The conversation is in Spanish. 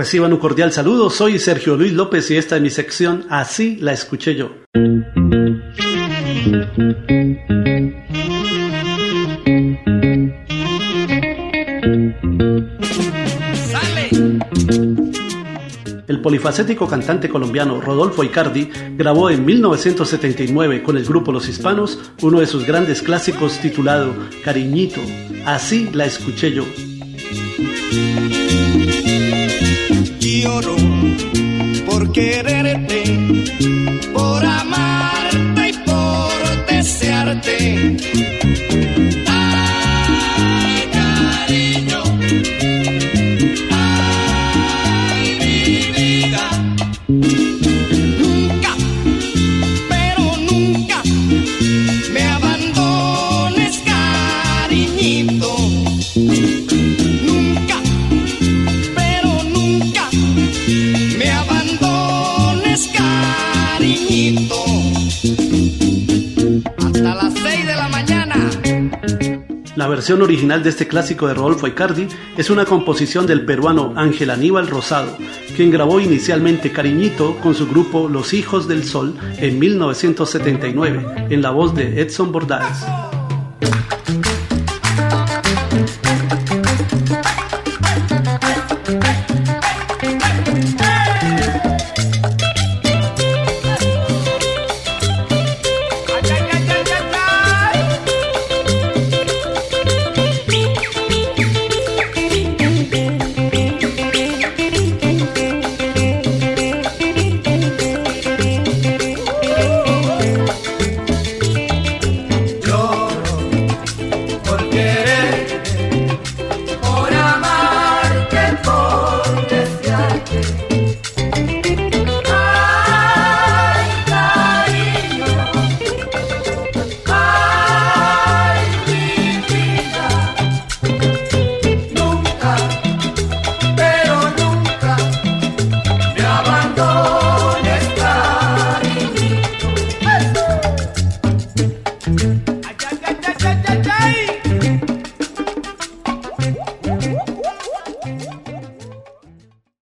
Reciban un cordial saludo, soy Sergio Luis López y esta es mi sección Así la escuché yo. El polifacético cantante colombiano Rodolfo Icardi grabó en 1979 con el grupo Los Hispanos uno de sus grandes clásicos titulado Cariñito. Así la escuché yo. Quererte, por amarte y por desearte La versión original de este clásico de Rodolfo Icardi es una composición del peruano Ángel Aníbal Rosado, quien grabó inicialmente Cariñito con su grupo Los Hijos del Sol en 1979, en la voz de Edson Bordaes.